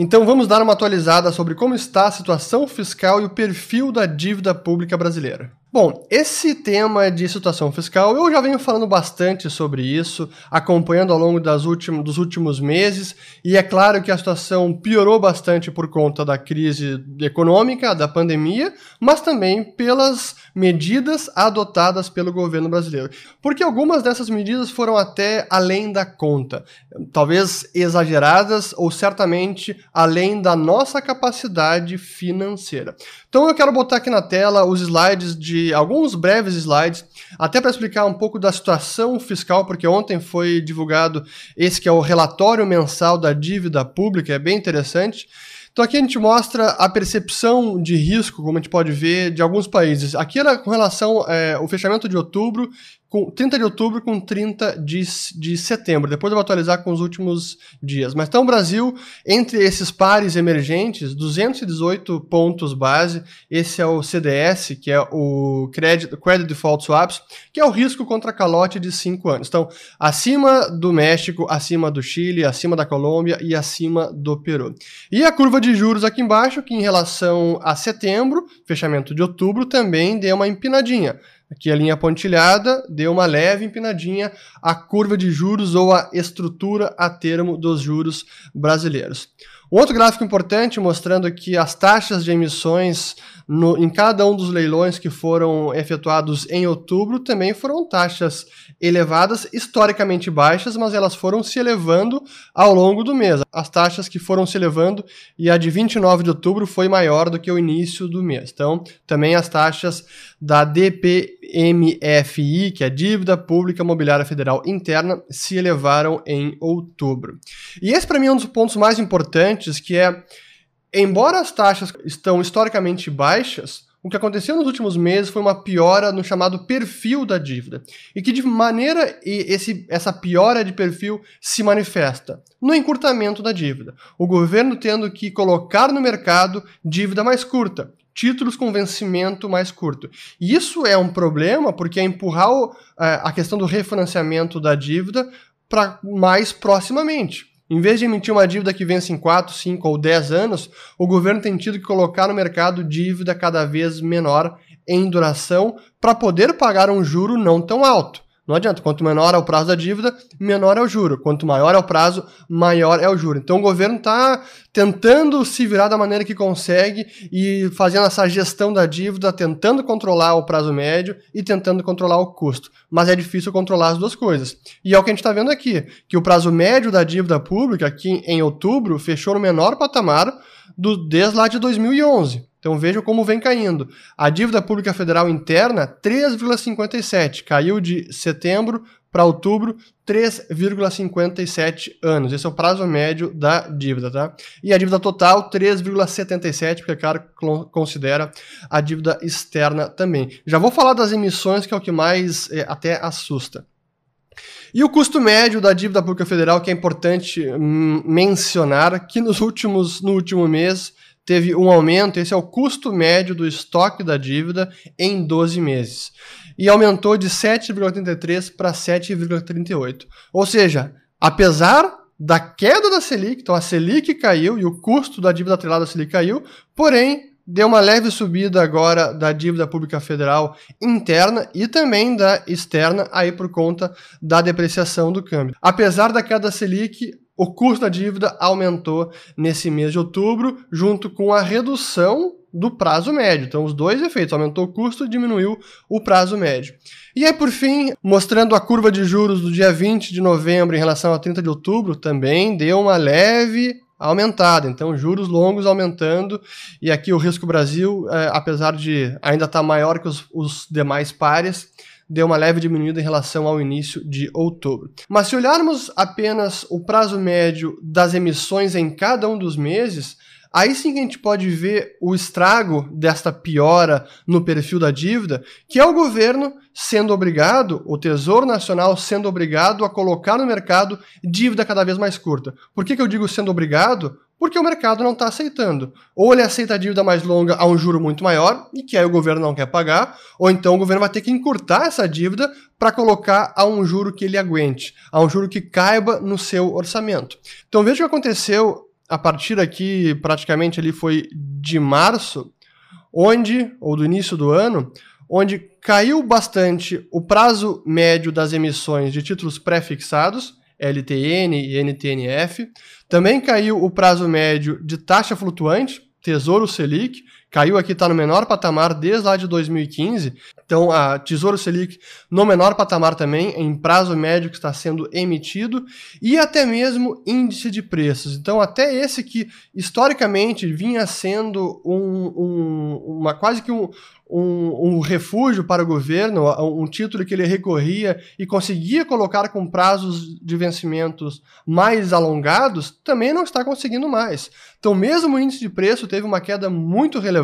Então vamos dar uma atualizada sobre como está a situação fiscal e o perfil da dívida pública brasileira. Bom, esse tema de situação fiscal, eu já venho falando bastante sobre isso, acompanhando ao longo das últimos, dos últimos meses, e é claro que a situação piorou bastante por conta da crise econômica, da pandemia, mas também pelas medidas adotadas pelo governo brasileiro. Porque algumas dessas medidas foram até além da conta, talvez exageradas ou certamente além da nossa capacidade financeira. Então eu quero botar aqui na tela os slides de alguns breves slides, até para explicar um pouco da situação fiscal, porque ontem foi divulgado esse que é o relatório mensal da dívida pública, é bem interessante. Então aqui a gente mostra a percepção de risco, como a gente pode ver, de alguns países. Aqui era com relação ao é, fechamento de outubro com 30 de outubro com 30 de, de setembro. Depois eu vou atualizar com os últimos dias. Mas então o Brasil, entre esses pares emergentes, 218 pontos base. Esse é o CDS, que é o Credit, Credit Default Swaps, que é o risco contra calote de 5 anos. Então, acima do México, acima do Chile, acima da Colômbia e acima do Peru. E a curva de juros aqui embaixo, que em relação a setembro, fechamento de outubro, também deu uma empinadinha. Aqui a linha pontilhada deu uma leve empinadinha a curva de juros ou a estrutura a termo dos juros brasileiros. Outro gráfico importante mostrando que as taxas de emissões no, em cada um dos leilões que foram efetuados em outubro também foram taxas elevadas, historicamente baixas, mas elas foram se elevando ao longo do mês. As taxas que foram se elevando e a de 29 de outubro foi maior do que o início do mês. Então, também as taxas da DPMFI, que é a Dívida Pública Imobiliária Federal Interna, se elevaram em outubro. E esse para mim é um dos pontos mais importantes, que é embora as taxas estão historicamente baixas, o que aconteceu nos últimos meses foi uma piora no chamado perfil da dívida. E que de maneira esse, essa piora de perfil se manifesta? No encurtamento da dívida. O governo tendo que colocar no mercado dívida mais curta, títulos com vencimento mais curto. E isso é um problema porque é empurrar o, é, a questão do refinanciamento da dívida para mais proximamente. Em vez de emitir uma dívida que vence em 4, 5 ou 10 anos, o governo tem tido que colocar no mercado dívida cada vez menor em duração para poder pagar um juro não tão alto. Não adianta, quanto menor é o prazo da dívida, menor é o juro. Quanto maior é o prazo, maior é o juro. Então o governo está tentando se virar da maneira que consegue e fazendo essa gestão da dívida, tentando controlar o prazo médio e tentando controlar o custo. Mas é difícil controlar as duas coisas. E é o que a gente está vendo aqui, que o prazo médio da dívida pública, aqui em outubro, fechou no menor patamar do, desde lá de 2011. Então vejam como vem caindo. A dívida pública federal interna, 3,57. Caiu de setembro para outubro, 3,57 anos. Esse é o prazo médio da dívida, tá? E a dívida total, 3,77, porque, cara, considera a dívida externa também. Já vou falar das emissões, que é o que mais é, até assusta. E o custo médio da dívida pública federal, que é importante hum, mencionar, que nos últimos, no último mês teve um aumento, esse é o custo médio do estoque da dívida em 12 meses. E aumentou de 7,83 para 7,38. Ou seja, apesar da queda da Selic, então a Selic caiu e o custo da dívida atrelada à Selic caiu, porém deu uma leve subida agora da dívida pública federal interna e também da externa, aí por conta da depreciação do câmbio. Apesar da queda da Selic, o custo da dívida aumentou nesse mês de outubro, junto com a redução do prazo médio. Então, os dois efeitos, aumentou o custo e diminuiu o prazo médio. E aí, por fim, mostrando a curva de juros do dia 20 de novembro em relação a 30 de outubro, também deu uma leve aumentada. Então, juros longos aumentando. E aqui o risco Brasil, é, apesar de ainda estar tá maior que os, os demais pares, deu uma leve diminuída em relação ao início de outubro. Mas se olharmos apenas o prazo médio das emissões em cada um dos meses, Aí sim que a gente pode ver o estrago desta piora no perfil da dívida, que é o governo sendo obrigado, o Tesouro Nacional sendo obrigado a colocar no mercado dívida cada vez mais curta. Por que, que eu digo sendo obrigado? Porque o mercado não está aceitando. Ou ele aceita a dívida mais longa a um juro muito maior, e que aí o governo não quer pagar, ou então o governo vai ter que encurtar essa dívida para colocar a um juro que ele aguente, a um juro que caiba no seu orçamento. Então veja o que aconteceu a partir aqui, praticamente ali foi de março, onde, ou do início do ano, onde caiu bastante o prazo médio das emissões de títulos pré-fixados, LTN e NTNF. Também caiu o prazo médio de taxa flutuante, Tesouro Selic, caiu aqui, está no menor patamar desde lá de 2015. Então, a Tesouro Selic no menor patamar também, em prazo médio que está sendo emitido, e até mesmo índice de preços. Então, até esse que historicamente vinha sendo um, um, uma quase que um, um, um, refúgio para o governo, um título que ele recorria e conseguia colocar com prazos de vencimentos mais alongados, também não está conseguindo mais. Então, mesmo o índice de preço teve uma queda muito relevante,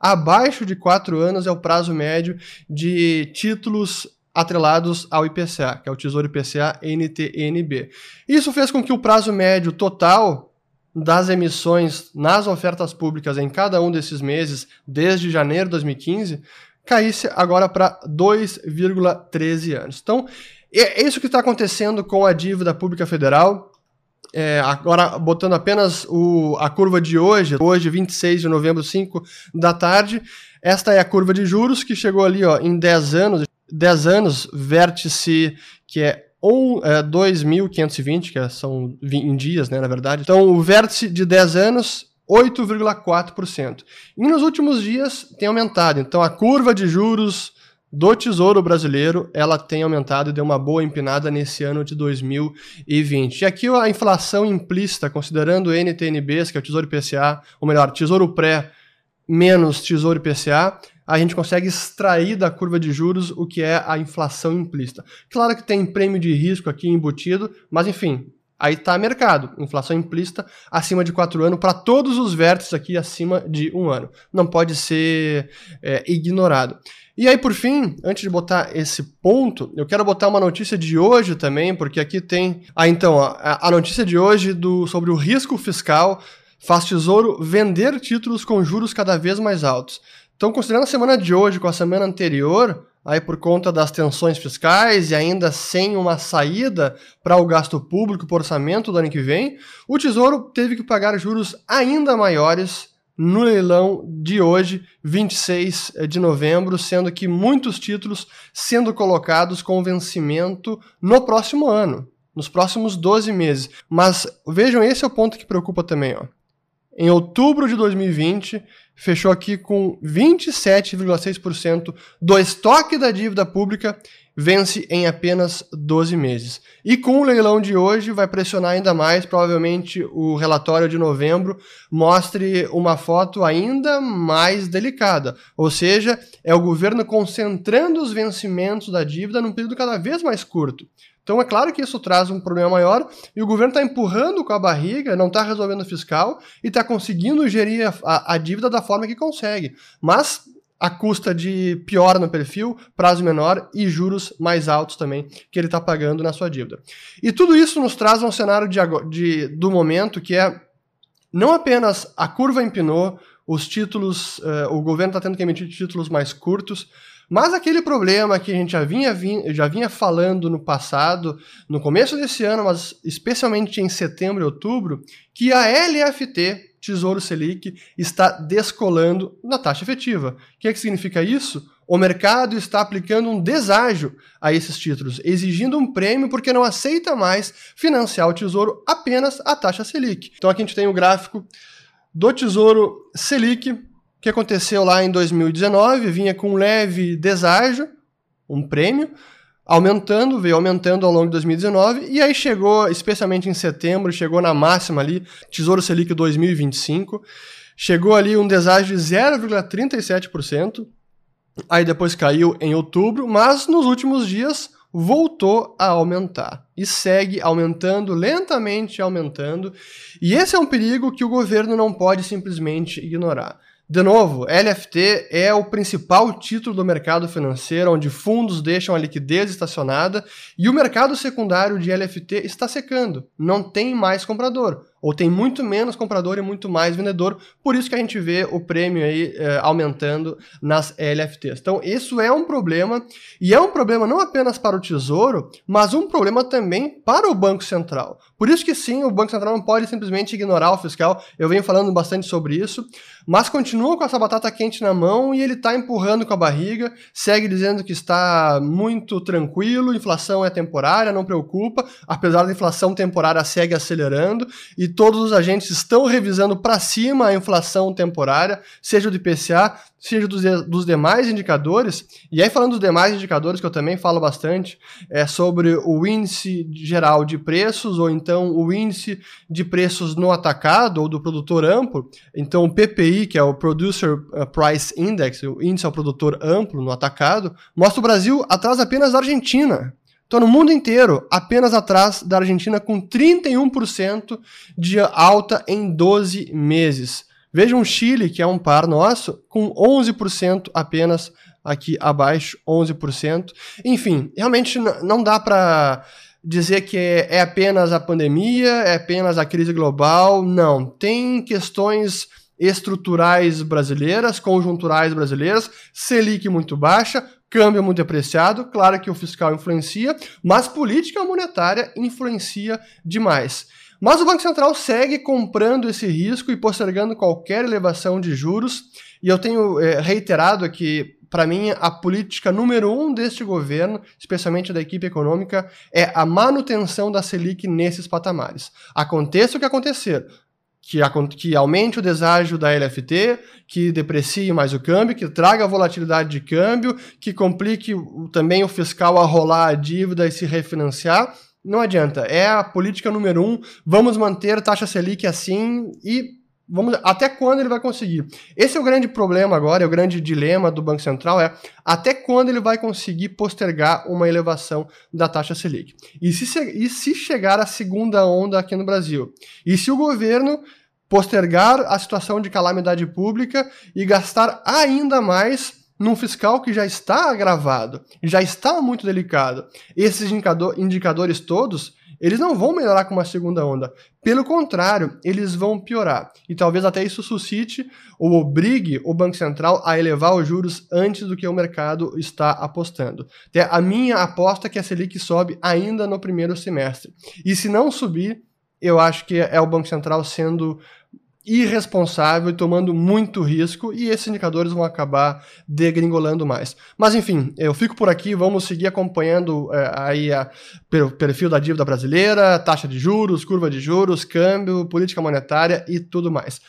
abaixo de quatro anos é o prazo médio de títulos atrelados ao IPCA, que é o Tesouro IPCA NTNB. Isso fez com que o prazo médio total das emissões nas ofertas públicas em cada um desses meses, desde janeiro de 2015, caísse agora para 2,13 anos. Então, é isso que está acontecendo com a dívida pública federal. É, agora, botando apenas o, a curva de hoje, hoje, 26 de novembro, 5 da tarde, esta é a curva de juros que chegou ali ó, em 10 anos, 10 anos, vértice que é ou é, 2.520, que é, são em dias, né, na verdade. Então, o vértice de 10 anos, 8,4%. E nos últimos dias tem aumentado. Então, a curva de juros do Tesouro Brasileiro, ela tem aumentado e deu uma boa empinada nesse ano de 2020. E aqui a inflação implícita, considerando NTNBs, que é o Tesouro IPCA, ou melhor, Tesouro Pré menos Tesouro IPCA, a gente consegue extrair da curva de juros o que é a inflação implícita. Claro que tem prêmio de risco aqui embutido, mas enfim, aí está mercado. Inflação implícita acima de 4 anos para todos os vértices aqui acima de um ano. Não pode ser é, ignorado. E aí, por fim, antes de botar esse ponto, eu quero botar uma notícia de hoje também, porque aqui tem. Ah, então, a, a notícia de hoje do, sobre o risco fiscal faz Tesouro vender títulos com juros cada vez mais altos. Então, considerando a semana de hoje com a semana anterior, aí por conta das tensões fiscais e ainda sem uma saída para o gasto público por orçamento do ano que vem, o Tesouro teve que pagar juros ainda maiores no leilão de hoje, 26 de novembro, sendo que muitos títulos sendo colocados com vencimento no próximo ano, nos próximos 12 meses. Mas vejam, esse é o ponto que preocupa também, ó. Em outubro de 2020, fechou aqui com 27,6% do estoque da dívida pública vence em apenas 12 meses. E com o leilão de hoje vai pressionar ainda mais, provavelmente o relatório de novembro mostre uma foto ainda mais delicada, ou seja, é o governo concentrando os vencimentos da dívida num período cada vez mais curto. Então é claro que isso traz um problema maior e o governo está empurrando com a barriga, não está resolvendo o fiscal e está conseguindo gerir a, a, dívida da forma que consegue. Mas a custa de pior no perfil, prazo menor e juros mais altos também que ele está pagando na sua dívida. E tudo isso nos traz um cenário de, de, do momento que é não apenas a curva empinou, os títulos, uh, o governo está tendo que emitir títulos mais curtos, mas aquele problema que a gente já vinha, já vinha falando no passado, no começo desse ano, mas especialmente em setembro e outubro, que a LFT, Tesouro Selic, está descolando na taxa efetiva. O que, é que significa isso? O mercado está aplicando um deságio a esses títulos, exigindo um prêmio porque não aceita mais financiar o Tesouro apenas a taxa Selic. Então aqui a gente tem o gráfico do Tesouro Selic que aconteceu lá em 2019, vinha com um leve deságio, um prêmio, aumentando, veio aumentando ao longo de 2019, e aí chegou, especialmente em setembro, chegou na máxima ali, Tesouro Selic 2025, chegou ali um deságio de 0,37%, aí depois caiu em outubro, mas nos últimos dias voltou a aumentar e segue aumentando, lentamente aumentando, e esse é um perigo que o governo não pode simplesmente ignorar. De novo, LFT é o principal título do mercado financeiro, onde fundos deixam a liquidez estacionada e o mercado secundário de LFT está secando, não tem mais comprador. Ou tem muito menos comprador e muito mais vendedor, por isso que a gente vê o prêmio aí é, aumentando nas LFTs. Então, isso é um problema, e é um problema não apenas para o Tesouro, mas um problema também para o Banco Central. Por isso que sim, o Banco Central não pode simplesmente ignorar o fiscal, eu venho falando bastante sobre isso, mas continua com essa batata quente na mão e ele está empurrando com a barriga, segue dizendo que está muito tranquilo, inflação é temporária, não preocupa, apesar da inflação temporária segue acelerando, e todos os agentes estão revisando para cima a inflação temporária, seja do IPCA, seja dos, dos demais indicadores. E aí, falando dos demais indicadores, que eu também falo bastante, é sobre o índice geral de preços, ou então o índice de preços no atacado, ou do produtor amplo. Então, o PPI, que é o Producer uh, Price Index, o índice ao produtor amplo no atacado, mostra o Brasil atrás apenas da Argentina. Então, no mundo inteiro, apenas atrás da Argentina, com 31% de alta em 12 meses. Veja um Chile, que é um par nosso, com 11% apenas aqui abaixo, 11%. Enfim, realmente não dá para dizer que é apenas a pandemia, é apenas a crise global. Não, tem questões estruturais brasileiras, conjunturais brasileiras, Selic muito baixa, câmbio muito apreciado, claro que o fiscal influencia, mas política monetária influencia demais. Mas o Banco Central segue comprando esse risco e postergando qualquer elevação de juros, e eu tenho é, reiterado aqui para mim, a política número um deste governo, especialmente da equipe econômica, é a manutenção da Selic nesses patamares. Aconteça o que acontecer, que, que, aumente o deságio da LFT, que deprecie mais o câmbio, que traga volatilidade de câmbio, que complique também o fiscal a rolar a dívida e se refinanciar. Não adianta. É a política número um. Vamos manter taxa Selic assim e vamos até quando ele vai conseguir. Esse é o grande problema agora, é o grande dilema do Banco Central é até quando ele vai conseguir postergar uma elevação da taxa Selic. E se, e se chegar a segunda onda aqui no Brasil? E se o governo postergar a situação de calamidade pública e gastar ainda mais num fiscal que já está agravado, já está muito delicado. Esses indicador, indicadores todos, eles não vão melhorar com uma segunda onda. Pelo contrário, eles vão piorar. E talvez até isso suscite ou obrigue o Banco Central a elevar os juros antes do que o mercado está apostando. Até a minha aposta é que a Selic sobe ainda no primeiro semestre. E se não subir, eu acho que é o Banco Central sendo irresponsável tomando muito risco, e esses indicadores vão acabar degringolando mais. Mas enfim, eu fico por aqui, vamos seguir acompanhando é, aí pelo perfil da dívida brasileira, taxa de juros, curva de juros, câmbio, política monetária e tudo mais.